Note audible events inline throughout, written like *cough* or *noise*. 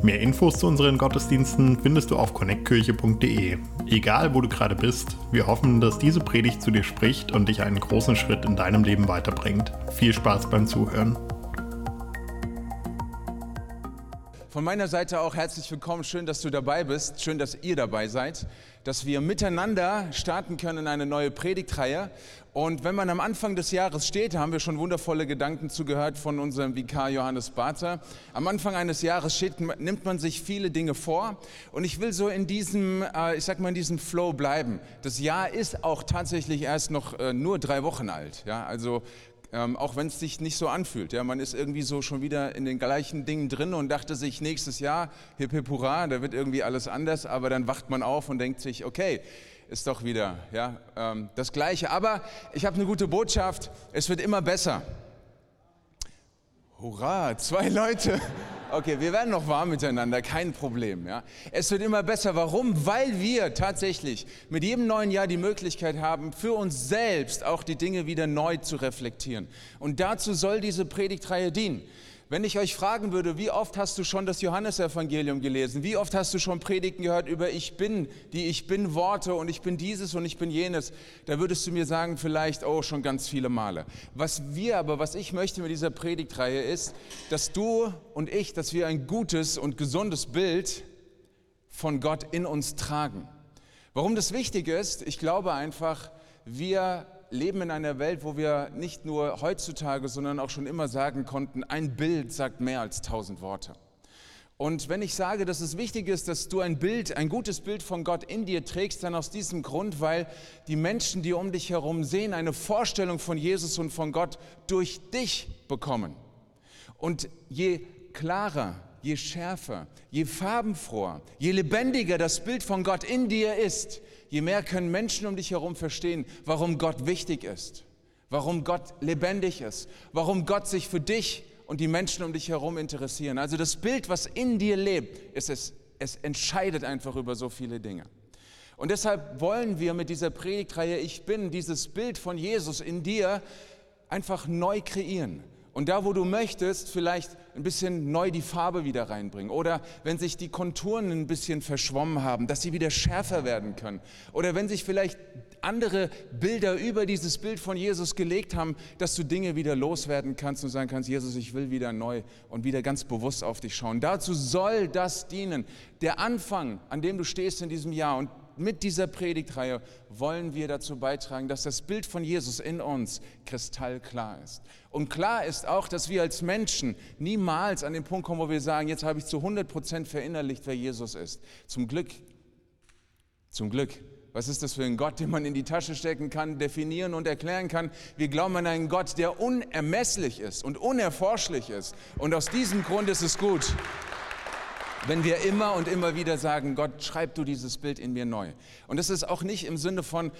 Mehr Infos zu unseren Gottesdiensten findest du auf connectkirche.de. Egal wo du gerade bist, wir hoffen, dass diese Predigt zu dir spricht und dich einen großen Schritt in deinem Leben weiterbringt. Viel Spaß beim Zuhören. Von meiner Seite auch herzlich willkommen. Schön, dass du dabei bist. Schön, dass ihr dabei seid, dass wir miteinander starten können in eine neue Predigtreihe. Und wenn man am Anfang des Jahres steht, haben wir schon wundervolle Gedanken zugehört von unserem Vikar Johannes Barter. Am Anfang eines Jahres steht, nimmt man sich viele Dinge vor. Und ich will so in diesem, äh, ich sag mal, in diesem Flow bleiben. Das Jahr ist auch tatsächlich erst noch äh, nur drei Wochen alt. Ja, also ähm, auch wenn es sich nicht so anfühlt. Ja, man ist irgendwie so schon wieder in den gleichen Dingen drin und dachte sich nächstes Jahr, hip hip hurra, da wird irgendwie alles anders, aber dann wacht man auf und denkt sich, okay, ist doch wieder ja, ähm, das Gleiche. Aber ich habe eine gute Botschaft, es wird immer besser. Hurra, zwei Leute. Okay, wir werden noch warm miteinander, kein Problem. Ja. Es wird immer besser. Warum? Weil wir tatsächlich mit jedem neuen Jahr die Möglichkeit haben, für uns selbst auch die Dinge wieder neu zu reflektieren. Und dazu soll diese Predigtreihe dienen. Wenn ich euch fragen würde, wie oft hast du schon das Johannesevangelium gelesen? Wie oft hast du schon Predigten gehört über Ich bin, die Ich bin Worte und ich bin dieses und ich bin jenes? Da würdest du mir sagen, vielleicht, oh, schon ganz viele Male. Was wir aber, was ich möchte mit dieser Predigtreihe ist, dass du und ich, dass wir ein gutes und gesundes Bild von Gott in uns tragen. Warum das wichtig ist, ich glaube einfach, wir leben in einer Welt, wo wir nicht nur heutzutage, sondern auch schon immer sagen konnten, ein Bild sagt mehr als tausend Worte. Und wenn ich sage, dass es wichtig ist, dass du ein Bild, ein gutes Bild von Gott in dir trägst, dann aus diesem Grund, weil die Menschen, die um dich herum sehen, eine Vorstellung von Jesus und von Gott durch dich bekommen. Und je klarer, je schärfer, je farbenfroher, je lebendiger das Bild von Gott in dir ist, je mehr können Menschen um dich herum verstehen, warum Gott wichtig ist, warum Gott lebendig ist, warum Gott sich für dich und die Menschen um dich herum interessieren. Also das Bild, was in dir lebt, ist es, es entscheidet einfach über so viele Dinge. Und deshalb wollen wir mit dieser Predigtreihe Ich bin dieses Bild von Jesus in dir einfach neu kreieren. Und da, wo du möchtest, vielleicht ein bisschen neu die Farbe wieder reinbringen. Oder wenn sich die Konturen ein bisschen verschwommen haben, dass sie wieder schärfer werden können. Oder wenn sich vielleicht andere Bilder über dieses Bild von Jesus gelegt haben, dass du Dinge wieder loswerden kannst und sagen kannst, Jesus, ich will wieder neu und wieder ganz bewusst auf dich schauen. Dazu soll das dienen. Der Anfang, an dem du stehst in diesem Jahr. Und mit dieser Predigtreihe wollen wir dazu beitragen, dass das Bild von Jesus in uns kristallklar ist. Und klar ist auch, dass wir als Menschen niemals an den Punkt kommen, wo wir sagen, jetzt habe ich zu 100 Prozent verinnerlicht, wer Jesus ist. Zum Glück, zum Glück. Was ist das für ein Gott, den man in die Tasche stecken kann, definieren und erklären kann? Wir glauben an einen Gott, der unermesslich ist und unerforschlich ist. Und aus diesem Grund ist es gut, wenn wir immer und immer wieder sagen, Gott, schreib du dieses Bild in mir neu. Und das ist auch nicht im Sinne von,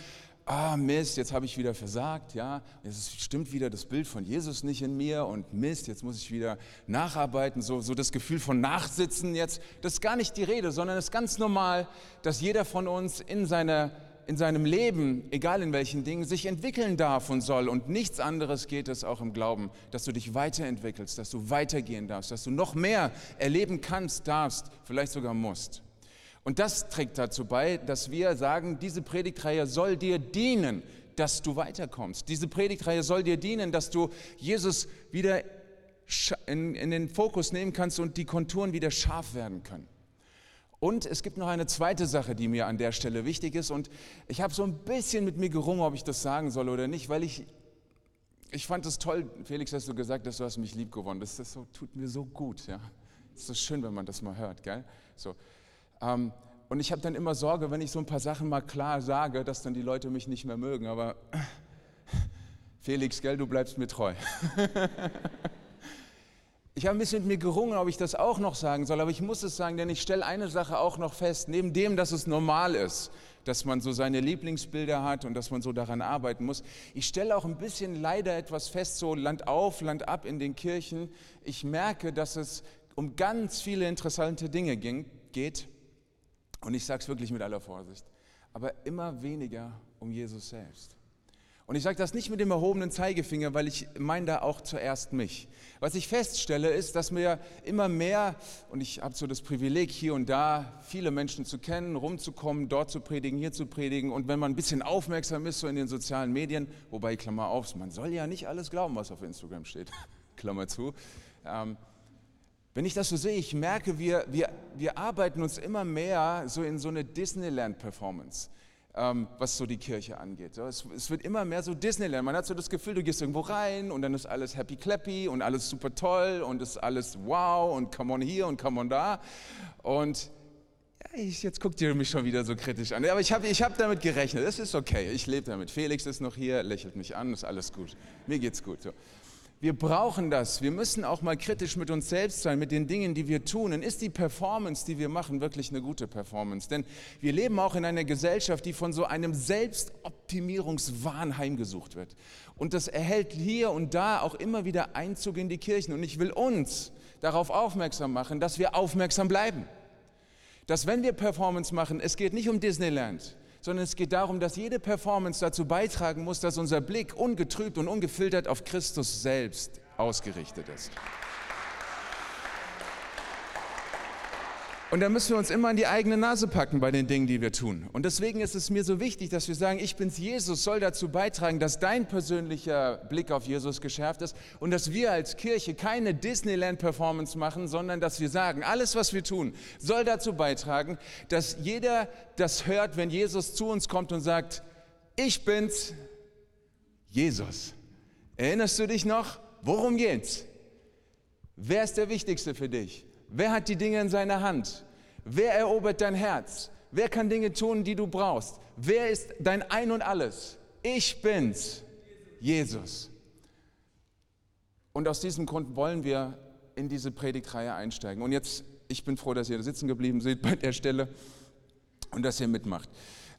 ah Mist, jetzt habe ich wieder versagt, ja, es stimmt wieder das Bild von Jesus nicht in mir und Mist, jetzt muss ich wieder nacharbeiten, so, so das Gefühl von Nachsitzen jetzt, das ist gar nicht die Rede, sondern es ist ganz normal, dass jeder von uns in seiner in seinem Leben, egal in welchen Dingen, sich entwickeln darf und soll. Und nichts anderes geht es auch im Glauben, dass du dich weiterentwickelst, dass du weitergehen darfst, dass du noch mehr erleben kannst, darfst, vielleicht sogar musst. Und das trägt dazu bei, dass wir sagen, diese Predigtreihe soll dir dienen, dass du weiterkommst. Diese Predigtreihe soll dir dienen, dass du Jesus wieder in, in den Fokus nehmen kannst und die Konturen wieder scharf werden können. Und es gibt noch eine zweite Sache, die mir an der Stelle wichtig ist. Und ich habe so ein bisschen mit mir gerungen, ob ich das sagen soll oder nicht, weil ich, ich fand es toll, Felix, hast du gesagt, dass du hast mich lieb gewonnen. Das, das so, tut mir so gut. Ja? Es ist so schön, wenn man das mal hört. Gell? So. Ähm, und ich habe dann immer Sorge, wenn ich so ein paar Sachen mal klar sage, dass dann die Leute mich nicht mehr mögen. Aber Felix, gell, du bleibst mir treu. *laughs* ich habe ein bisschen mit mir gerungen, ob ich das auch noch sagen soll, aber ich muss es sagen, denn ich stelle eine Sache auch noch fest, neben dem, dass es normal ist, dass man so seine Lieblingsbilder hat und dass man so daran arbeiten muss. Ich stelle auch ein bisschen leider etwas fest, so Land auf, Land ab in den Kirchen. Ich merke, dass es um ganz viele interessante Dinge ging, geht. Und ich sage es wirklich mit aller Vorsicht. Aber immer weniger um Jesus selbst. Und ich sage das nicht mit dem erhobenen Zeigefinger, weil ich meine da auch zuerst mich. Was ich feststelle, ist, dass mir immer mehr, und ich habe so das Privileg, hier und da viele Menschen zu kennen, rumzukommen, dort zu predigen, hier zu predigen. Und wenn man ein bisschen aufmerksam ist, so in den sozialen Medien, wobei, Klammer auf, man soll ja nicht alles glauben, was auf Instagram steht, *laughs* Klammer zu. Ähm, wenn ich das so sehe, ich merke, wir, wir, wir arbeiten uns immer mehr so in so eine Disneyland-Performance ähm, was so die Kirche angeht. Es, es, wird immer mehr so Disneyland. Man hat so das Gefühl, du gehst irgendwo rein und dann ist alles happy clappy und alles super toll und ist alles wow und come on hier und come on da. Und ja, ich, jetzt guckt ihr mich schon wieder so kritisch an. Aber ich habe ich hab damit gerechnet. Es ist okay. Ich lebe damit. Felix ist noch hier, lächelt mich an, ist alles gut. Mir geht's gut. So. Wir brauchen das. Wir müssen auch mal kritisch mit uns selbst sein, mit den Dingen, die wir tun. Und ist die Performance, die wir machen, wirklich eine gute Performance? Denn wir leben auch in einer Gesellschaft, die von so einem Selbstoptimierungswahn heimgesucht wird. Und das erhält hier und da auch immer wieder Einzug in die Kirchen. Und ich will uns darauf aufmerksam machen, dass wir aufmerksam bleiben. Dass wenn wir Performance machen, es geht nicht um Disneyland, sondern es geht darum, dass jede Performance dazu beitragen muss, dass unser Blick ungetrübt und ungefiltert auf Christus selbst ausgerichtet ist. Und da müssen wir uns immer an die eigene Nase packen bei den Dingen, die wir tun. Und deswegen ist es mir so wichtig, dass wir sagen, ich bin's Jesus, soll dazu beitragen, dass dein persönlicher Blick auf Jesus geschärft ist und dass wir als Kirche keine Disneyland-Performance machen, sondern dass wir sagen, alles, was wir tun, soll dazu beitragen, dass jeder das hört, wenn Jesus zu uns kommt und sagt, ich bin's, Jesus. Erinnerst du dich noch? Worum geht's? Wer ist der Wichtigste für dich? Wer hat die Dinge in seiner Hand? Wer erobert dein Herz? Wer kann Dinge tun, die du brauchst? Wer ist dein Ein und alles? Ich bin's, Jesus. Und aus diesem Grund wollen wir in diese Predigtreihe einsteigen. Und jetzt, ich bin froh, dass ihr sitzen geblieben seid bei der Stelle und dass ihr mitmacht.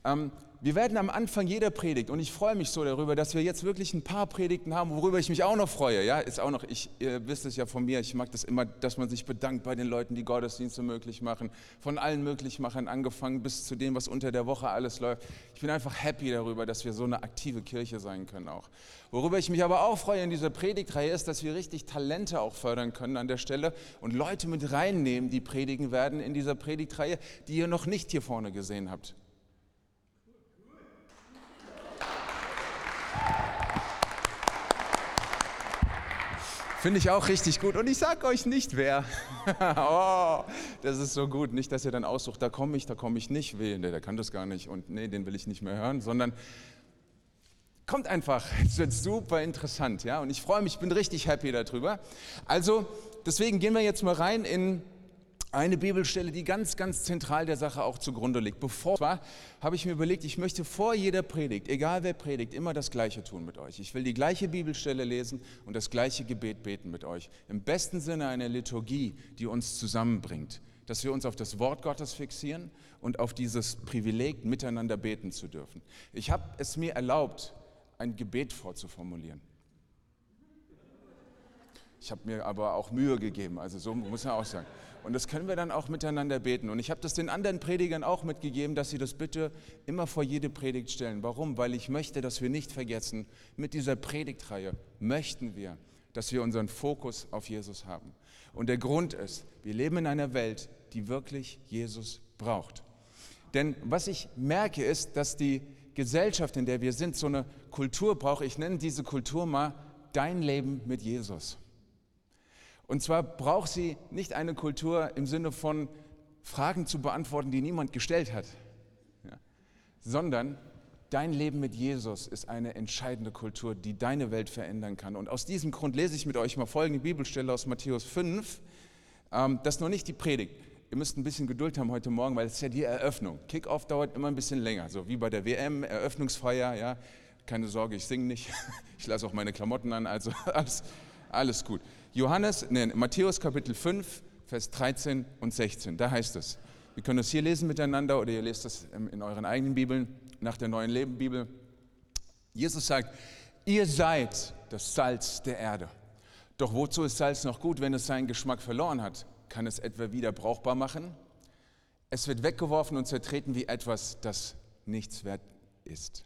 Ähm, wir werden am Anfang jeder Predigt, und ich freue mich so darüber, dass wir jetzt wirklich ein paar Predigten haben, worüber ich mich auch noch freue. Ja, ist auch noch, ich, ihr wisst es ja von mir, ich mag das immer, dass man sich bedankt bei den Leuten, die Gottesdienste möglich machen, von allen Möglichmachern angefangen bis zu dem, was unter der Woche alles läuft. Ich bin einfach happy darüber, dass wir so eine aktive Kirche sein können auch. Worüber ich mich aber auch freue in dieser Predigtreihe ist, dass wir richtig Talente auch fördern können an der Stelle und Leute mit reinnehmen, die predigen werden in dieser Predigtreihe, die ihr noch nicht hier vorne gesehen habt. Finde ich auch richtig gut. Und ich sage euch nicht, wer. *laughs* oh, das ist so gut. Nicht, dass ihr dann aussucht, da komme ich, da komme ich nicht. Weh, der, der kann das gar nicht. Und nee, den will ich nicht mehr hören. Sondern kommt einfach. Es wird super interessant. Ja? Und ich freue mich, ich bin richtig happy darüber. Also, deswegen gehen wir jetzt mal rein in eine Bibelstelle, die ganz, ganz zentral der Sache auch zugrunde liegt. Bevor zwar habe ich mir überlegt, ich möchte vor jeder Predigt, egal wer predigt, immer das Gleiche tun mit euch. Ich will die gleiche Bibelstelle lesen und das gleiche Gebet beten mit euch. Im besten Sinne eine Liturgie, die uns zusammenbringt, dass wir uns auf das Wort Gottes fixieren und auf dieses Privileg, miteinander beten zu dürfen. Ich habe es mir erlaubt, ein Gebet vorzuformulieren. Ich habe mir aber auch Mühe gegeben, also so muss man auch sagen. Und das können wir dann auch miteinander beten. Und ich habe das den anderen Predigern auch mitgegeben, dass sie das bitte immer vor jede Predigt stellen. Warum? Weil ich möchte, dass wir nicht vergessen, mit dieser Predigtreihe möchten wir, dass wir unseren Fokus auf Jesus haben. Und der Grund ist, wir leben in einer Welt, die wirklich Jesus braucht. Denn was ich merke ist, dass die Gesellschaft, in der wir sind, so eine Kultur braucht. Ich nenne diese Kultur mal dein Leben mit Jesus. Und zwar braucht sie nicht eine Kultur im Sinne von Fragen zu beantworten, die niemand gestellt hat, ja, sondern dein Leben mit Jesus ist eine entscheidende Kultur, die deine Welt verändern kann. Und aus diesem Grund lese ich mit euch mal folgende Bibelstelle aus Matthäus 5. Ähm, das ist noch nicht die Predigt. Ihr müsst ein bisschen Geduld haben heute Morgen, weil es ist ja die Eröffnung. Kickoff dauert immer ein bisschen länger, so wie bei der WM, Eröffnungsfeier. Ja. Keine Sorge, ich singe nicht. *laughs* Ich lasse auch meine Klamotten an, also *laughs* alles, Alles gut. Johannes, nee, Matthäus Kapitel 5, Vers 13 und 16. Da heißt es. Wir können das hier lesen miteinander oder ihr lest das in euren eigenen Bibeln, nach der neuen Leben Bibel. Jesus sagt, ihr seid das Salz der Erde. Doch wozu ist Salz noch gut, wenn es seinen Geschmack verloren hat? Kann es etwa wieder brauchbar machen? Es wird weggeworfen und zertreten wie etwas, das nichts wert ist.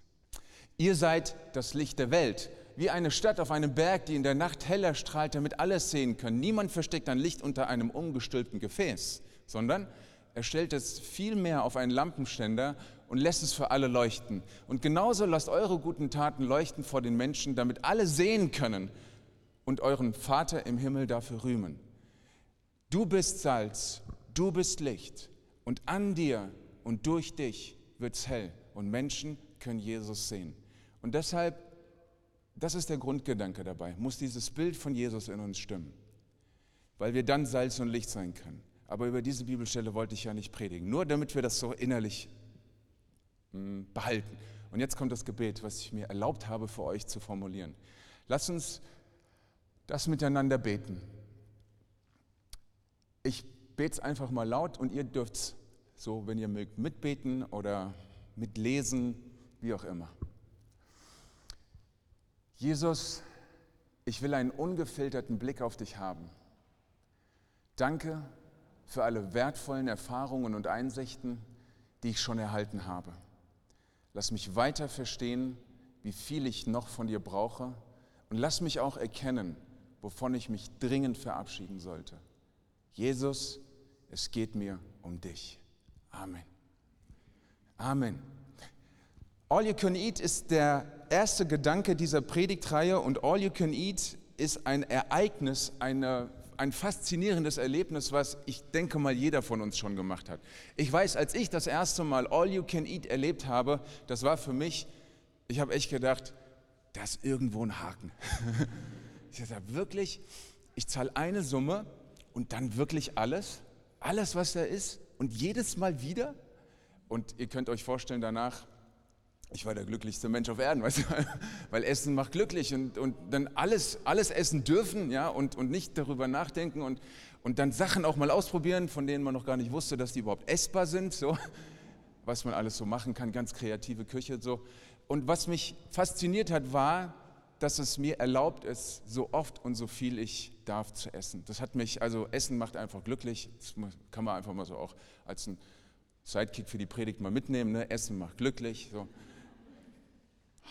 Ihr seid das Licht der Welt, wie eine Stadt auf einem Berg, die in der Nacht heller strahlt, damit alle sehen können. Niemand versteckt ein Licht unter einem umgestülpten Gefäß, sondern er stellt es vielmehr auf einen Lampenständer und lässt es für alle leuchten. Und genauso lasst eure guten Taten leuchten vor den Menschen, damit alle sehen können und euren Vater im Himmel dafür rühmen. Du bist Salz, du bist Licht und an dir und durch dich wird es hell und Menschen können Jesus sehen. Und deshalb, das ist der Grundgedanke dabei, muss dieses Bild von Jesus in uns stimmen, weil wir dann Salz und Licht sein können. Aber über diese Bibelstelle wollte ich ja nicht predigen, nur damit wir das so innerlich hm, behalten. Und jetzt kommt das Gebet, was ich mir erlaubt habe für euch zu formulieren. Lasst uns das miteinander beten. Ich bete es einfach mal laut und ihr dürft so, wenn ihr mögt, mitbeten oder mitlesen, wie auch immer. Jesus, ich will einen ungefilterten Blick auf dich haben. Danke für alle wertvollen Erfahrungen und Einsichten, die ich schon erhalten habe. Lass mich weiter verstehen, wie viel ich noch von dir brauche und lass mich auch erkennen, wovon ich mich dringend verabschieden sollte. Jesus, es geht mir um dich. Amen. Amen. All you can eat ist der erste Gedanke dieser Predigtreihe und All you can eat ist ein Ereignis, eine, ein faszinierendes Erlebnis, was ich denke mal jeder von uns schon gemacht hat. Ich weiß, als ich das erste Mal All you can eat erlebt habe, das war für mich, ich habe echt gedacht, da ist irgendwo ein Haken. *laughs* Ich sage, wirklich, ich zahle eine Summe und dann wirklich alles, alles, was da ist und jedes Mal wieder. Und ihr könnt euch vorstellen, danach, ich war der glücklichste Mensch auf Erden, *laughs* weißt du? weil Essen macht glücklich und, und dann alles, alles essen dürfen ja? und, und nicht darüber nachdenken und, und dann Sachen auch mal ausprobieren, von denen man noch gar nicht wusste, dass die überhaupt essbar sind, so. was man alles so machen kann, ganz kreative Küche so. Und was mich fasziniert hat, war, dass es mir erlaubt ist, so oft und so viel ich darf zu essen. Das hat mich, also Essen macht einfach glücklich. Das kann man einfach mal so auch als ein Sidekick für die Predigt mal mitnehmen. Ne? Essen macht glücklich. So.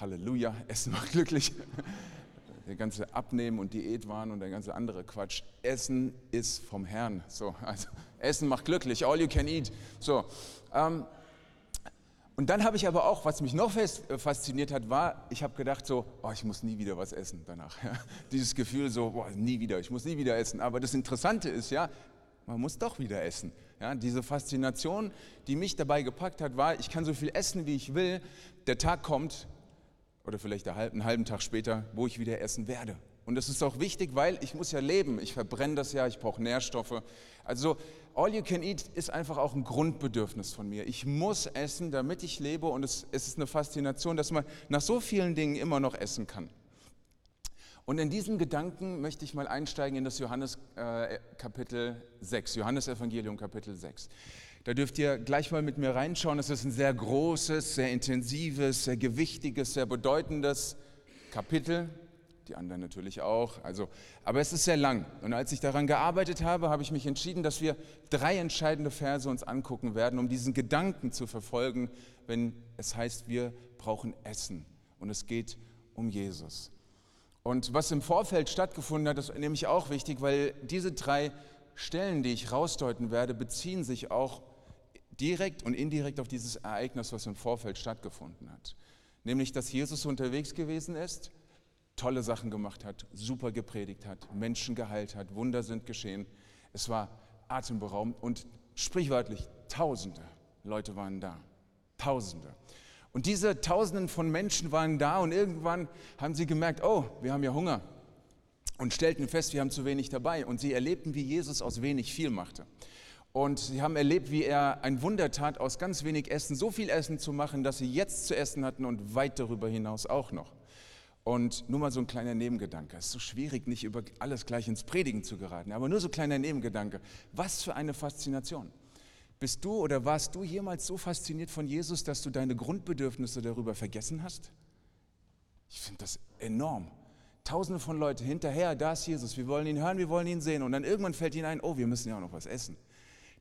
Halleluja, *laughs* Essen macht glücklich. Der ganze Abnehmen und Diätwahn und der ganze andere Quatsch. Essen ist vom Herrn. So, also Essen macht glücklich. All you can eat. So. Ähm, und dann habe ich aber auch, was mich noch äh, fasziniert hat, war, ich habe gedacht so, oh, ich muss nie wieder was essen danach. *laughs* Ja. Dieses Gefühl so, boah, nie wieder, ich muss nie wieder essen. Aber das Interessante ist ja, man muss doch wieder essen. Ja, diese Faszination, die mich dabei gepackt hat, war, ich kann so viel essen, wie ich will. Der Tag kommt, oder vielleicht einen halben Tag später, wo ich wieder essen werde. Und das ist auch wichtig, weil ich muss ja leben. Ich verbrenne das ja, ich brauche Nährstoffe. Also All You Can Eat ist einfach auch ein Grundbedürfnis von mir. Ich muss essen, damit ich lebe und es, es ist eine Faszination, dass man nach so vielen Dingen immer noch essen kann. Und in diesen Gedanken möchte ich mal einsteigen in das Johannes äh, Kapitel 6, Johannes Evangelium Kapitel 6. Da dürft ihr gleich mal mit mir reinschauen. Es ist ein sehr großes, sehr intensives, sehr gewichtiges, sehr bedeutendes Kapitel die anderen natürlich auch. Also, aber es ist sehr lang. Und als ich daran gearbeitet habe, habe ich mich entschieden, dass wir drei entscheidende Verse uns angucken werden, um diesen Gedanken zu verfolgen, wenn es heißt, wir brauchen Essen. Und es geht um Jesus. Und was im Vorfeld stattgefunden hat, ist nämlich auch wichtig, weil diese drei Stellen, die ich rausdeuten werde, beziehen sich auch direkt und indirekt auf dieses Ereignis, was im Vorfeld stattgefunden hat. Nämlich, dass Jesus unterwegs gewesen ist tolle Sachen gemacht hat, super gepredigt hat, Menschen geheilt hat, Wunder sind geschehen. Es war atemberaubend und sprichwörtlich Tausende Leute waren da. Tausende. Und diese Tausenden von Menschen waren da und irgendwann haben sie gemerkt, oh, wir haben ja Hunger und stellten fest, wir haben zu wenig dabei. Und sie erlebten, wie Jesus aus wenig viel machte. Und sie haben erlebt, wie er ein Wunder tat, aus ganz wenig Essen so viel Essen zu machen, dass sie jetzt zu essen hatten und weit darüber hinaus auch noch. Und nur mal so ein kleiner Nebengedanke. Es ist so schwierig, nicht über alles gleich ins Predigen zu geraten, aber nur so ein kleiner Nebengedanke. Was für eine Faszination. Bist du oder warst du jemals so fasziniert von Jesus, dass du deine Grundbedürfnisse darüber vergessen hast? Ich finde das enorm. Tausende von Leuten hinterher, da ist Jesus, wir wollen ihn hören, wir wollen ihn sehen. Und dann irgendwann fällt ihnen ein, oh, wir müssen ja auch noch was essen.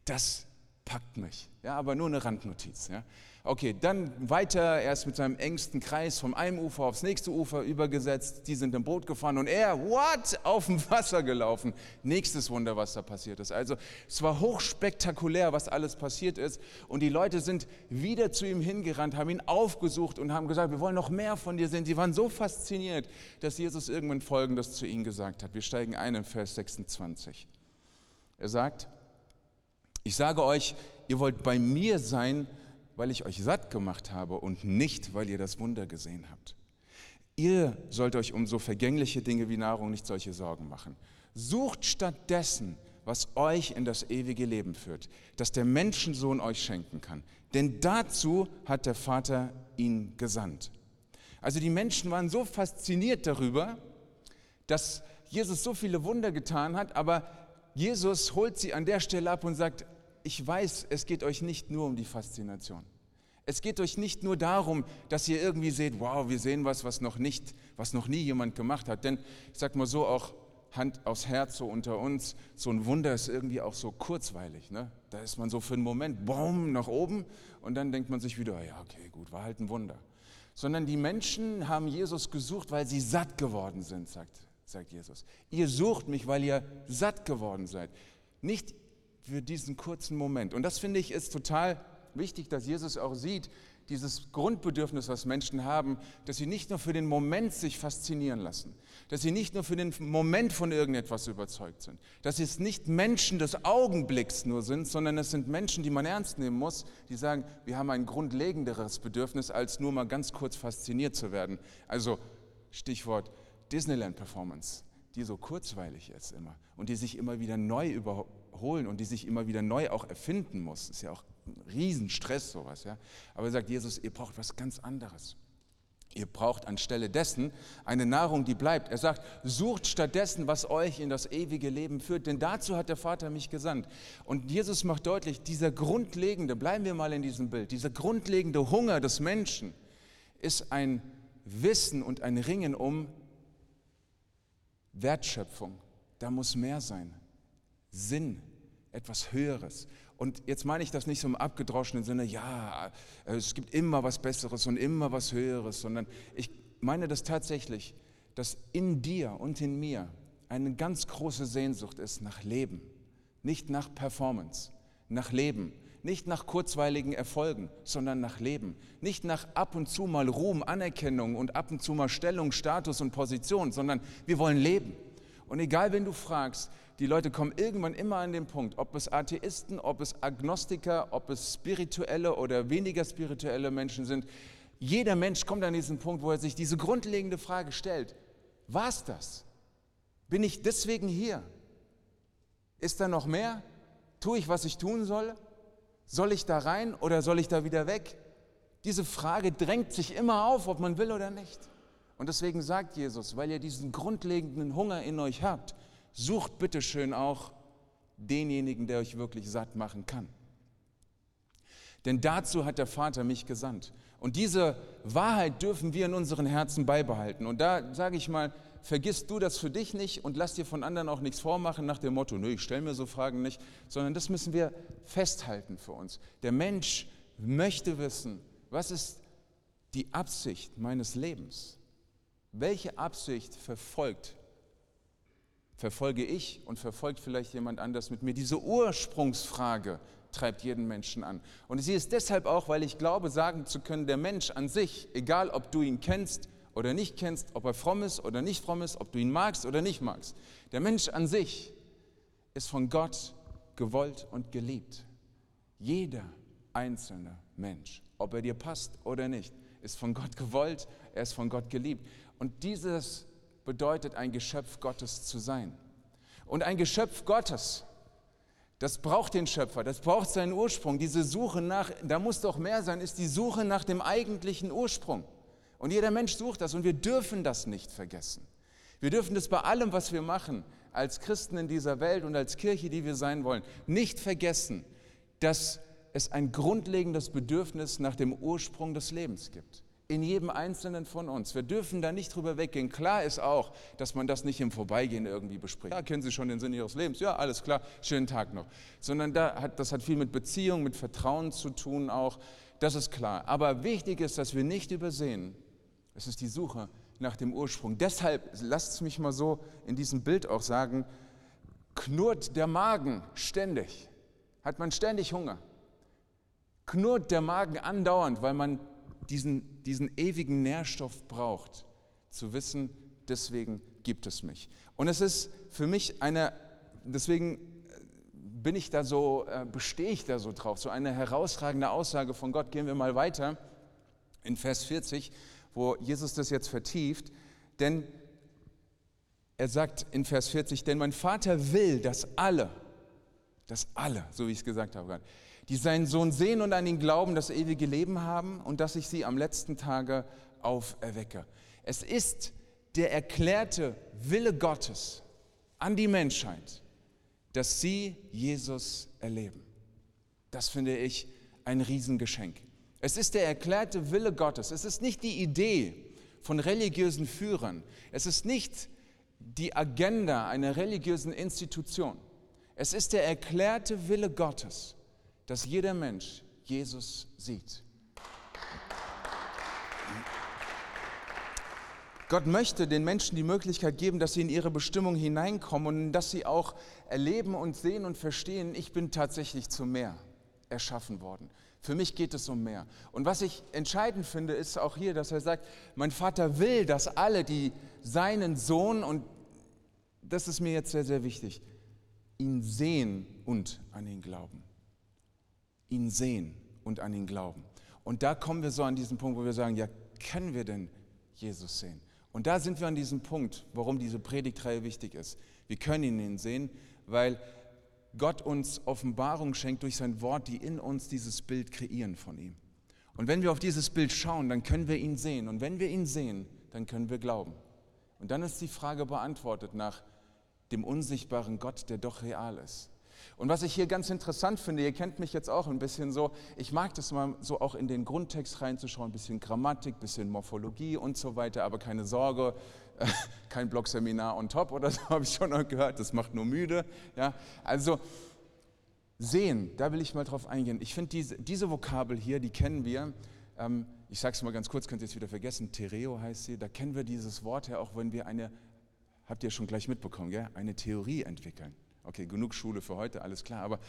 Das packt mich. Ja, aber nur eine Randnotiz. Ja. Okay, dann weiter, er ist mit seinem engsten Kreis vom einen Ufer aufs nächste Ufer übergesetzt, die sind im Boot gefahren und er, what, auf dem Wasser gelaufen. Nächstes Wunder, was da passiert ist. Also es war hochspektakulär, was alles passiert ist und die Leute sind wieder zu ihm hingerannt, haben ihn aufgesucht und haben gesagt, wir wollen noch mehr von dir sehen. Sie waren so fasziniert, dass Jesus irgendwann Folgendes zu ihnen gesagt hat. Wir steigen ein in Vers 26. Er sagt, ich sage euch, ihr wollt bei mir sein, weil ich euch satt gemacht habe und nicht, weil ihr das Wunder gesehen habt. Ihr sollt euch um so vergängliche Dinge wie Nahrung nicht solche Sorgen machen. Sucht stattdessen, was euch in das ewige Leben führt, das der Menschensohn euch schenken kann. Denn dazu hat der Vater ihn gesandt. Also die Menschen waren so fasziniert darüber, dass Jesus so viele Wunder getan hat, aber Jesus holt sie an der Stelle ab und sagt, ich weiß, es geht euch nicht nur um die Faszination. Es geht euch nicht nur darum, dass ihr irgendwie seht, wow, wir sehen was, was noch nicht, was noch nie jemand gemacht hat. Denn ich sag mal so auch Hand aufs Herz so unter uns, so ein Wunder ist irgendwie auch so kurzweilig. Ne? Da ist man so für einen Moment, boom, nach oben und dann denkt man sich wieder, ja, okay, gut, war halt ein Wunder. Sondern die Menschen haben Jesus gesucht, weil sie satt geworden sind, sagt, sagt Jesus. Ihr sucht mich, weil ihr satt geworden seid. Nicht für diesen kurzen Moment. Und das finde ich ist total wichtig, dass Jesus auch sieht, dieses Grundbedürfnis, was Menschen haben, dass sie nicht nur für den Moment sich faszinieren lassen, dass sie nicht nur für den Moment von irgendetwas überzeugt sind, dass es nicht Menschen des Augenblicks nur sind, sondern es sind Menschen, die man ernst nehmen muss, die sagen, wir haben ein grundlegenderes Bedürfnis, als nur mal ganz kurz fasziniert zu werden. Also Stichwort Disneyland Performance, die so kurzweilig ist immer und die sich immer wieder neu überhaupt holen und die sich immer wieder neu auch erfinden muss. Ist ja auch ein Riesenstress sowas. Ja? Aber er sagt Jesus, ihr braucht was ganz anderes. Ihr braucht anstelle dessen eine Nahrung, die bleibt. Er sagt, sucht stattdessen, was euch in das ewige Leben führt, denn dazu hat der Vater mich gesandt. Und Jesus macht deutlich, dieser grundlegende, bleiben wir mal in diesem Bild, dieser grundlegende Hunger des Menschen ist ein Wissen und ein Ringen um Wertschöpfung. Da muss mehr sein. Sinn, etwas Höheres. Und jetzt meine ich das nicht so im abgedroschenen Sinne, ja, es gibt immer was Besseres und immer was Höheres, sondern ich meine das tatsächlich, dass in dir und in mir eine ganz große Sehnsucht ist nach Leben, nicht nach Performance, nach Leben, nicht nach kurzweiligen Erfolgen, sondern nach Leben, nicht nach ab und zu mal Ruhm, Anerkennung und ab und zu mal Stellung, Status und Position, sondern wir wollen leben. Und egal, wenn du fragst, die Leute kommen irgendwann immer an den Punkt, ob es Atheisten, ob es Agnostiker, ob es spirituelle oder weniger spirituelle Menschen sind. Jeder Mensch kommt an diesen Punkt, wo er sich diese grundlegende Frage stellt. War es das? Bin ich deswegen hier? Ist da noch mehr? Tue ich, was ich tun soll? Soll ich da rein oder soll ich da wieder weg? Diese Frage drängt sich immer auf, ob man will oder nicht. Und deswegen sagt Jesus, weil ihr diesen grundlegenden Hunger in euch habt, sucht bitte schön auch denjenigen, der euch wirklich satt machen kann. Denn dazu hat der Vater mich gesandt. Und diese Wahrheit dürfen wir in unseren Herzen beibehalten. Und da sage ich mal, vergiss du das für dich nicht und lass dir von anderen auch nichts vormachen nach dem Motto, nö, ich stelle mir so Fragen nicht, sondern das müssen wir festhalten für uns. Der Mensch möchte wissen, was ist die Absicht meines Lebens? Welche Absicht verfolgt verfolge ich und verfolgt vielleicht jemand anders mit mir. Diese Ursprungsfrage treibt jeden Menschen an. Und sie ist deshalb auch, weil ich glaube, sagen zu können, der Mensch an sich, egal ob du ihn kennst oder nicht kennst, ob er fromm ist oder nicht fromm ist, ob du ihn magst oder nicht magst, der Mensch an sich ist von Gott gewollt und geliebt. Jeder einzelne Mensch, ob er dir passt oder nicht, ist von Gott gewollt, er ist von Gott geliebt. Und dieses bedeutet, ein Geschöpf Gottes zu sein. Und ein Geschöpf Gottes, das braucht den Schöpfer, das braucht seinen Ursprung. Diese Suche nach, da muss doch mehr sein, ist die Suche nach dem eigentlichen Ursprung. Und jeder Mensch sucht das und wir dürfen das nicht vergessen. Wir dürfen das bei allem, was wir machen, als Christen in dieser Welt und als Kirche, die wir sein wollen, nicht vergessen, dass es ein grundlegendes Bedürfnis nach dem Ursprung des Lebens gibt. In jedem Einzelnen von uns. Wir dürfen da nicht drüber weggehen. Klar ist auch, dass man das nicht im Vorbeigehen irgendwie bespricht. Ja, kennen Sie schon den Sinn Ihres Lebens? Ja, alles klar, schönen Tag noch. Sondern da hat, das hat viel mit Beziehung, mit Vertrauen zu tun auch. Das ist klar. Aber wichtig ist, dass wir nicht übersehen, es ist die Suche nach dem Ursprung. Deshalb, lasst es mich mal so in diesem Bild auch sagen, knurrt der Magen ständig. Hat man ständig Hunger knurrt der Magen andauernd, weil man diesen, diesen ewigen Nährstoff braucht, zu wissen, deswegen gibt es mich. Und es ist für mich eine, deswegen bin ich da so, äh, bestehe ich da so drauf, so eine herausragende Aussage von Gott. Gehen wir mal weiter in Vers 40, wo Jesus das jetzt vertieft, denn er sagt in Vers 40, denn mein Vater will, dass alle, dass alle, so wie ich es gesagt habe, die seinen Sohn sehen und an ihn glauben, das ewige Leben haben und dass ich sie am letzten Tage auferwecke. Es ist der erklärte Wille Gottes an die Menschheit, dass sie Jesus erleben. Das finde ich ein Riesengeschenk. Es ist der erklärte Wille Gottes. Es ist nicht die Idee von religiösen Führern. Es ist nicht die Agenda einer religiösen Institution. Es ist der erklärte Wille Gottes, dass jeder Mensch Jesus sieht. Gott möchte den Menschen die Möglichkeit geben, dass sie in ihre Bestimmung hineinkommen und dass sie auch erleben und sehen und verstehen, ich bin tatsächlich zu mehr erschaffen worden. Für mich geht es um mehr. Und was ich entscheidend finde, ist auch hier, dass er sagt, mein Vater will, dass alle, die seinen Sohn, und das ist mir jetzt sehr, sehr wichtig, ihn sehen und an ihn glauben ihn sehen und an ihn glauben. Und da kommen wir so an diesen Punkt, wo wir sagen, ja, können wir denn Jesus sehen? Und da sind wir an diesem Punkt, warum diese Predigtreihe wichtig ist. Wir können ihn sehen, weil Gott uns Offenbarung schenkt durch sein Wort, die in uns dieses Bild kreieren von ihm. Und wenn wir auf dieses Bild schauen, dann können wir ihn sehen. Und wenn wir ihn sehen, dann können wir glauben. Und dann ist die Frage beantwortet nach dem unsichtbaren Gott, der doch real ist. Und was ich hier ganz interessant finde, ihr kennt mich jetzt auch ein bisschen so, ich mag das mal so auch in den Grundtext reinzuschauen, ein bisschen Grammatik, ein bisschen Morphologie und so weiter, aber keine Sorge, *laughs* kein Blogseminar on top oder so, *laughs* habe ich schon noch gehört, das macht nur müde. Ja? Also sehen, da will ich mal drauf eingehen. Ich finde diese, diese Vokabel hier, die kennen wir. Ähm, ich sage es mal ganz kurz, könnt ihr es wieder vergessen, Tereo heißt sie, da kennen wir dieses Wort ja auch, wenn wir eine, habt ihr schon gleich mitbekommen, gell? eine Theorie entwickeln. Okay, genug Schule für heute, alles klar. Aber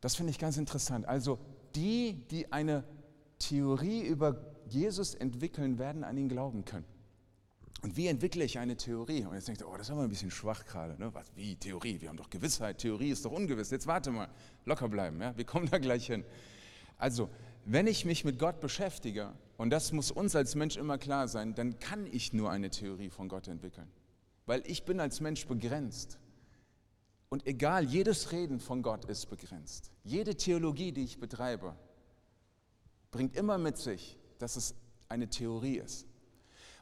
das finde ich ganz interessant. Also die, die eine Theorie über Jesus entwickeln, werden an ihn glauben können. Und wie entwickle ich eine Theorie? Und jetzt denkt ihr, oh, das ist aber ein bisschen schwach gerade. Ne? Was, wie Theorie? Wir haben doch Gewissheit. Theorie ist doch ungewiss. Jetzt warte mal, locker bleiben. Ja? Wir kommen da gleich hin. Also, wenn ich mich mit Gott beschäftige, und das muss uns als Mensch immer klar sein, dann kann ich nur eine Theorie von Gott entwickeln. Weil ich bin als Mensch begrenzt. Und egal, jedes Reden von Gott ist begrenzt. Jede Theologie, die ich betreibe, bringt immer mit sich, dass es eine Theorie ist.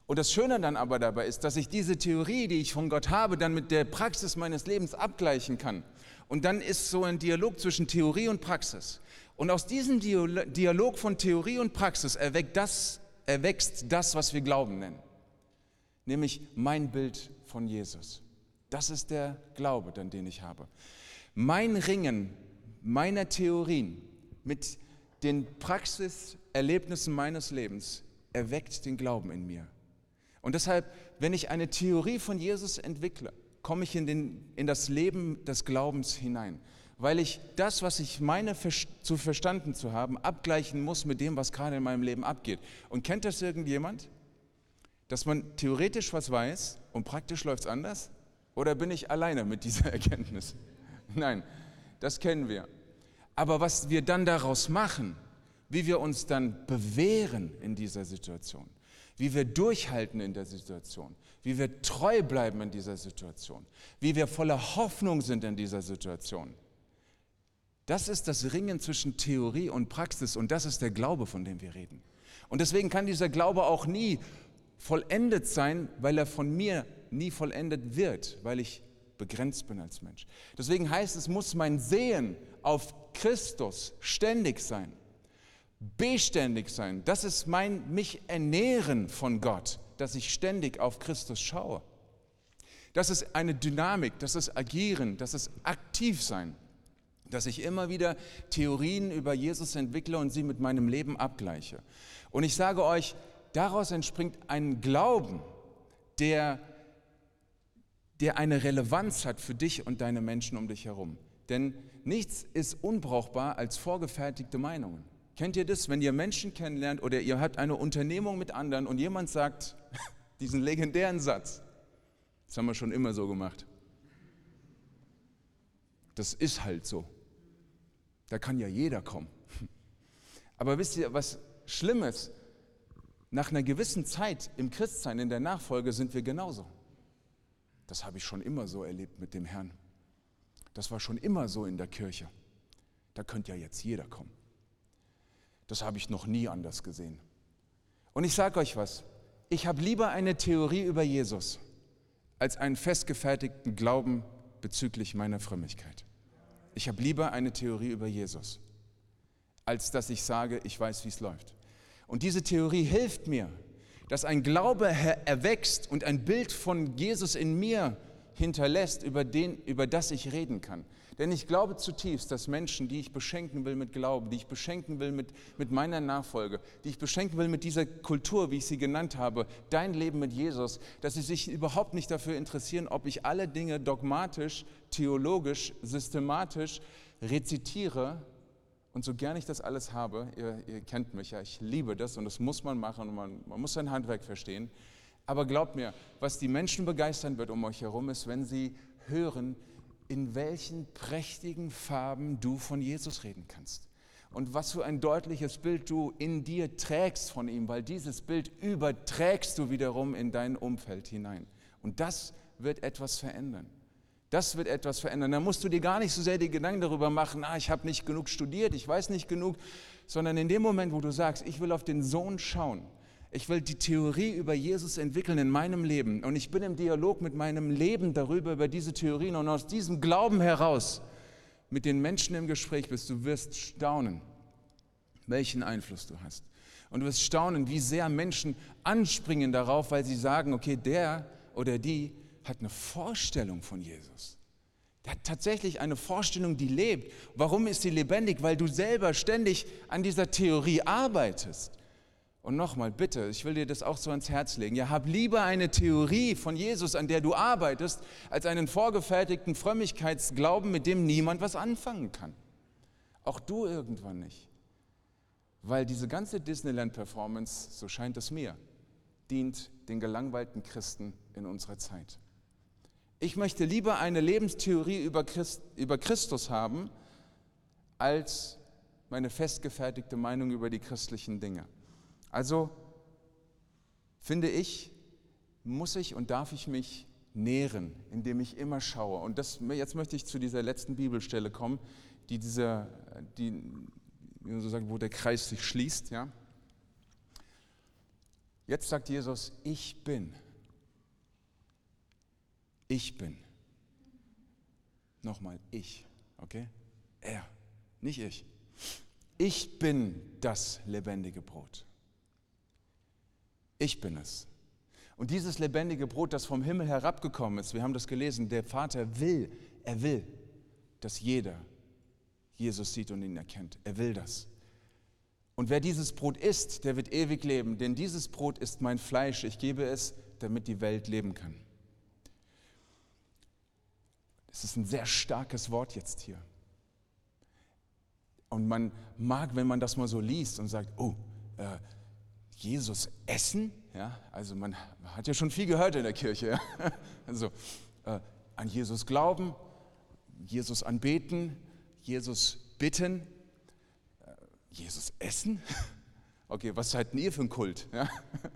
Und das Schöne dann aber dabei ist, dass ich diese Theorie, die ich von Gott habe, dann mit der Praxis meines Lebens abgleichen kann. Und dann ist so ein Dialog zwischen Theorie und Praxis. Und aus diesem Dialog von Theorie und Praxis erweckt das, erwächst das, was wir Glauben nennen. Nämlich mein Bild von Jesus. Das ist der Glaube, dann, den ich habe. Mein Ringen meiner Theorien mit den Praxiserlebnissen meines Lebens erweckt den Glauben in mir. Und deshalb, wenn ich eine Theorie von Jesus entwickle, komme ich in, den, in das Leben des Glaubens hinein, weil ich das, was ich meine zu verstanden zu haben, abgleichen muss mit dem, was gerade in meinem Leben abgeht. Und kennt das irgendjemand? Dass man theoretisch was weiß und praktisch läuft es anders? Oder bin ich alleine mit dieser *laughs* Erkenntnis? Nein, das kennen wir. Aber was wir dann daraus machen, wie wir uns dann bewähren in dieser Situation, wie wir durchhalten in der Situation, wie wir treu bleiben in dieser Situation, wie wir voller Hoffnung sind in dieser Situation. Das ist das Ringen zwischen Theorie und Praxis und das ist der Glaube, von dem wir reden. Und deswegen kann dieser Glaube auch nie vollendet sein, weil er von mir nie vollendet wird, weil ich begrenzt bin als Mensch. Deswegen heißt es, muss mein Sehen auf Christus ständig sein, beständig sein. Das ist mein mich ernähren von Gott, dass ich ständig auf Christus schaue. Das ist eine Dynamik, das ist Agieren, das ist aktiv sein, dass ich immer wieder Theorien über Jesus entwickle und sie mit meinem Leben abgleiche. Und ich sage euch, daraus entspringt ein Glauben, der, der eine Relevanz hat für dich und deine Menschen um dich herum. Denn nichts ist unbrauchbar als vorgefertigte Meinungen. Kennt ihr das, wenn ihr Menschen kennenlernt oder ihr habt eine Unternehmung mit anderen und jemand sagt *laughs* diesen legendären Satz, das haben wir schon immer so gemacht. Das ist halt so. Da kann ja jeder kommen. *laughs* Aber wisst ihr, was Schlimmes? Nach einer gewissen Zeit im Christsein, in der Nachfolge sind wir genauso. Das habe ich schon immer so erlebt mit dem Herrn. Das war schon immer so in der Kirche. Da könnte ja jetzt jeder kommen. Das habe ich noch nie anders gesehen. Und ich sage euch was, ich habe lieber eine Theorie über Jesus als einen festgefertigten Glauben bezüglich meiner Frömmigkeit. Ich habe lieber eine Theorie über Jesus, als dass ich sage, ich weiß, wie es läuft. Und diese Theorie hilft mir, dass ein Glaube erwächst und ein Bild von Jesus in mir hinterlässt, über, den, über das ich reden kann. Denn ich glaube zutiefst, dass Menschen, die ich beschenken will mit Glauben, die ich beschenken will mit, mit meiner Nachfolge, die ich beschenken will mit dieser Kultur, wie ich sie genannt habe, dein Leben mit Jesus, dass sie sich überhaupt nicht dafür interessieren, ob ich alle Dinge dogmatisch, theologisch, systematisch rezitiere. Und so gern ich das alles habe, ihr, ihr kennt mich ja, ich liebe das und das muss man machen und man, man muss sein Handwerk verstehen. Aber glaubt mir, was die Menschen begeistern wird um euch herum, ist, wenn sie hören, in welchen prächtigen Farben du von Jesus reden kannst. Und was für ein deutliches Bild du in dir trägst von ihm, weil dieses Bild überträgst du wiederum in dein Umfeld hinein. Und das wird etwas verändern. Das wird etwas verändern. Da musst du dir gar nicht so sehr die Gedanken darüber machen, ah, ich habe nicht genug studiert, ich weiß nicht genug, sondern in dem Moment, wo du sagst, ich will auf den Sohn schauen, ich will die Theorie über Jesus entwickeln in meinem Leben. Und ich bin im Dialog mit meinem Leben darüber, über diese Theorien. Und aus diesem Glauben heraus mit den Menschen im Gespräch bist, du wirst staunen, welchen Einfluss du hast. Und du wirst staunen, wie sehr Menschen anspringen darauf, weil sie sagen, okay, der oder die hat eine Vorstellung von Jesus. Der hat tatsächlich eine Vorstellung, die lebt. Warum ist sie lebendig? Weil du selber ständig an dieser Theorie arbeitest. Und nochmal, bitte, ich will dir das auch so ans Herz legen. Ja, hab lieber eine Theorie von Jesus, an der du arbeitest, als einen vorgefertigten Frömmigkeitsglauben, mit dem niemand was anfangen kann. Auch du irgendwann nicht. Weil diese ganze Disneyland-Performance, so scheint es mir, dient den gelangweilten Christen in unserer Zeit. Ich möchte lieber eine Lebenstheorie über, Christ, über Christus haben, als meine festgefertigte Meinung über die christlichen Dinge. Also finde ich, muss ich und darf ich mich nähren, indem ich immer schaue. Und das, jetzt möchte ich zu dieser letzten Bibelstelle kommen, die dieser, die, so sagen, wo der Kreis sich schließt. Ja? Jetzt sagt Jesus, ich bin. Ich bin. Nochmal, ich. Okay? Er, nicht ich. Ich bin das lebendige Brot. Ich bin es. Und dieses lebendige Brot, das vom Himmel herabgekommen ist, wir haben das gelesen, der Vater will, er will, dass jeder Jesus sieht und ihn erkennt. Er will das. Und wer dieses Brot isst, der wird ewig leben, denn dieses Brot ist mein Fleisch. Ich gebe es, damit die Welt leben kann. Das ist ein sehr starkes Wort jetzt hier. Und man mag, wenn man das mal so liest und sagt, oh, äh, Jesus essen. Ja, also man hat ja schon viel gehört in der Kirche. Ja? *laughs* Also äh, an Jesus glauben, Jesus anbeten, Jesus bitten, äh, Jesus essen. *laughs* Okay, was seid ihr für ein Kult? Ja?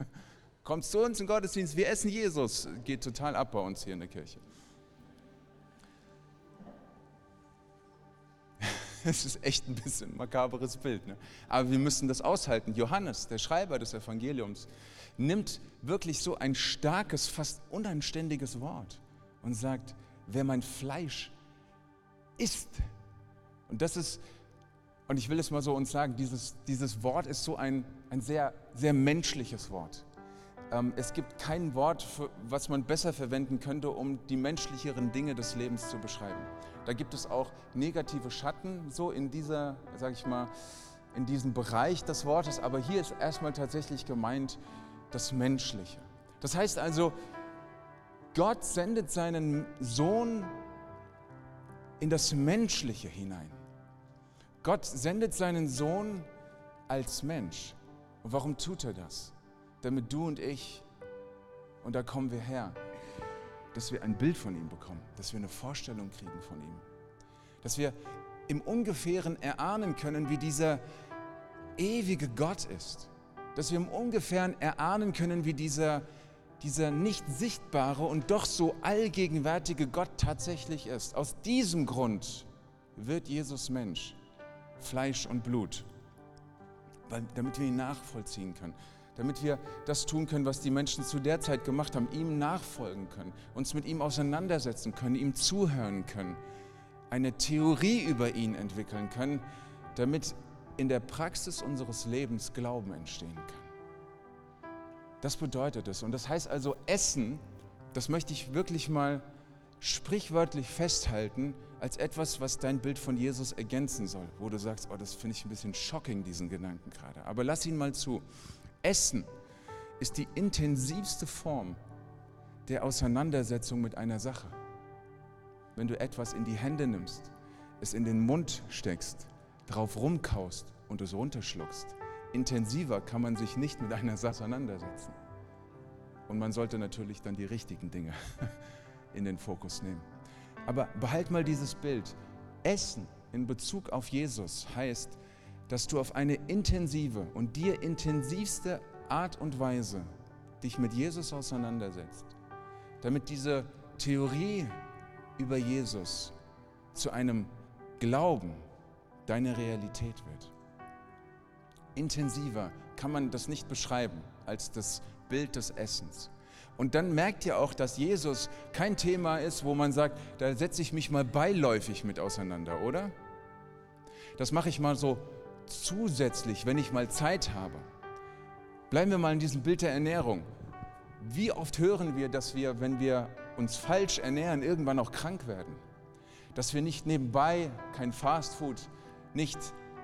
*laughs* Kommt zu uns in Gottesdienst, wir essen Jesus. Geht total ab bei uns hier in der Kirche. *laughs* Das ist echt ein bisschen ein makaberes Bild. Ne? Aber wir müssen das aushalten. Johannes, der Schreiber des Evangeliums, nimmt wirklich so ein starkes, fast unanständiges Wort und sagt, wer mein Fleisch isst. Und das ist, und ich will es mal so uns sagen, dieses, dieses Wort ist so ein, ein sehr, sehr menschliches Wort. Ähm, es gibt kein Wort, für, was man besser verwenden könnte, um die menschlicheren Dinge des Lebens zu beschreiben. Da gibt es auch negative Schatten so in dieser, sag ich mal, in diesem Bereich des Wortes, aber hier ist erstmal tatsächlich gemeint das Menschliche. Das heißt also, Gott sendet seinen Sohn in das Menschliche hinein. Gott sendet seinen Sohn als Mensch. Und warum tut er das? Damit du und ich, und da kommen wir her, dass wir ein Bild von ihm bekommen, dass wir eine Vorstellung kriegen von ihm, dass wir im ungefähren erahnen können, wie dieser ewige Gott ist, dass wir im ungefähren erahnen können, wie dieser, dieser nicht sichtbare und doch so allgegenwärtige Gott tatsächlich ist. Aus diesem Grund wird Jesus Mensch, Fleisch und Blut, damit wir ihn nachvollziehen können damit wir das tun können, was die Menschen zu der Zeit gemacht haben, ihm nachfolgen können, uns mit ihm auseinandersetzen können, ihm zuhören können, eine Theorie über ihn entwickeln können, damit in der Praxis unseres Lebens Glauben entstehen kann. Das bedeutet es. Und das heißt also, Essen, das möchte ich wirklich mal sprichwörtlich festhalten, als etwas, was dein Bild von Jesus ergänzen soll, wo du sagst, oh, das finde ich ein bisschen shocking, diesen Gedanken gerade. Aber lass ihn mal zu. Essen ist die intensivste Form der Auseinandersetzung mit einer Sache. Wenn du etwas in die Hände nimmst, es in den Mund steckst, drauf rumkaust und es runterschluckst, intensiver kann man sich nicht mit einer Sache auseinandersetzen. Und man sollte natürlich dann die richtigen Dinge *laughs* in den Fokus nehmen. Aber behalt mal dieses Bild. Essen in Bezug auf Jesus heißt, dass du auf eine intensive und dir intensivste Art und Weise dich mit Jesus auseinandersetzt, damit diese Theorie über Jesus zu einem Glauben deine Realität wird. Intensiver kann man das nicht beschreiben als das Bild des Essens. Und dann merkt ihr auch, dass Jesus kein Thema ist, wo man sagt, da setze ich mich mal beiläufig mit auseinander, oder? Das mache ich mal so zusätzlich, wenn ich mal Zeit habe, bleiben wir mal in diesem Bild der Ernährung. Wie oft hören wir, dass wir, wenn wir uns falsch ernähren, irgendwann auch krank werden? Dass wir nicht nebenbei kein Fastfood, nicht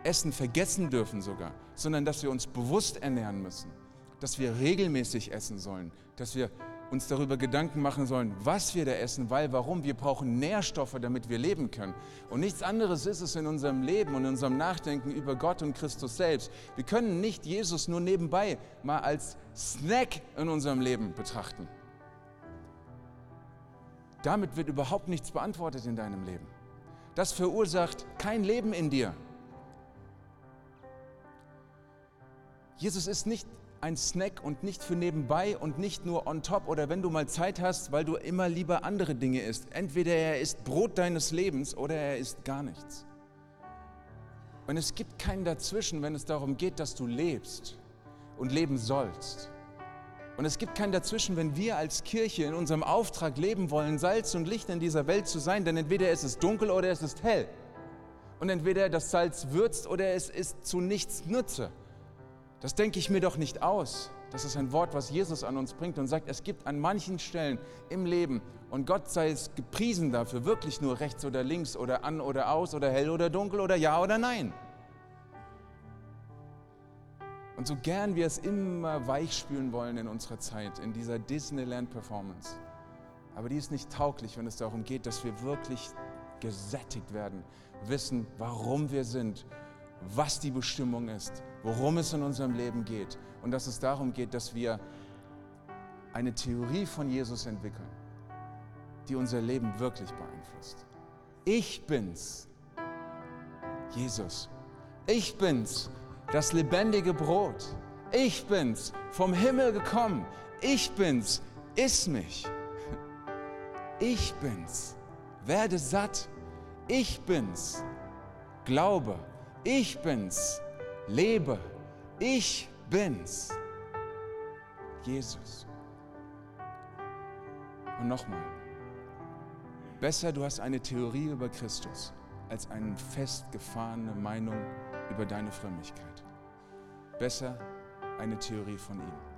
Essen vergessen dürfen sogar, sondern dass wir uns bewusst ernähren müssen, dass wir regelmäßig essen sollen, dass wir uns darüber Gedanken machen sollen, was wir da essen, weil, warum. Wir brauchen Nährstoffe, damit wir leben können. Und nichts anderes ist es in unserem Leben und in unserem Nachdenken über Gott und Christus selbst. Wir können nicht Jesus nur nebenbei mal als Snack in unserem Leben betrachten. Damit wird überhaupt nichts beantwortet in deinem Leben. Das verursacht kein Leben in dir. Jesus ist nicht ein Snack und nicht für nebenbei und nicht nur on top oder wenn du mal Zeit hast, weil du immer lieber andere Dinge isst. Entweder er ist Brot deines Lebens oder er ist gar nichts. Und es gibt keinen dazwischen, wenn es darum geht, dass du lebst und leben sollst. Und es gibt keinen dazwischen, wenn wir als Kirche in unserem Auftrag leben wollen, Salz und Licht in dieser Welt zu sein, denn entweder es ist dunkel oder es ist hell. Und entweder das Salz würzt oder es ist zu nichts Nutze. Das denke ich mir doch nicht aus. Das ist ein Wort, was Jesus an uns bringt und sagt, es gibt an manchen Stellen im Leben, und Gott sei es gepriesen dafür, wirklich nur rechts oder links oder an oder aus oder hell oder dunkel oder ja oder nein. Und so gern wir es immer weichspülen wollen in unserer Zeit, in dieser Disneyland-Performance, aber die ist nicht tauglich, wenn es darum geht, dass wir wirklich gesättigt werden, wissen, warum wir sind, was die Bestimmung ist worum es in unserem Leben geht und dass es darum geht, dass wir eine Theorie von Jesus entwickeln, die unser Leben wirklich beeinflusst. Ich bin's, Jesus. Ich bin's, das lebendige Brot. Ich bin's, vom Himmel gekommen. Ich bin's, iss mich. Ich bin's, werde satt. Ich bin's, glaube, ich bin's, lebe, ich bin's. Jesus. Und nochmal, besser du hast eine Theorie über Christus als eine festgefahrene Meinung über deine Frömmigkeit. Besser eine Theorie von ihm.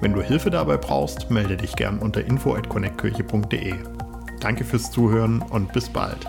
Wenn du Hilfe dabei brauchst, melde dich gern unter info@connectkirche.de. Danke fürs Zuhören und bis bald.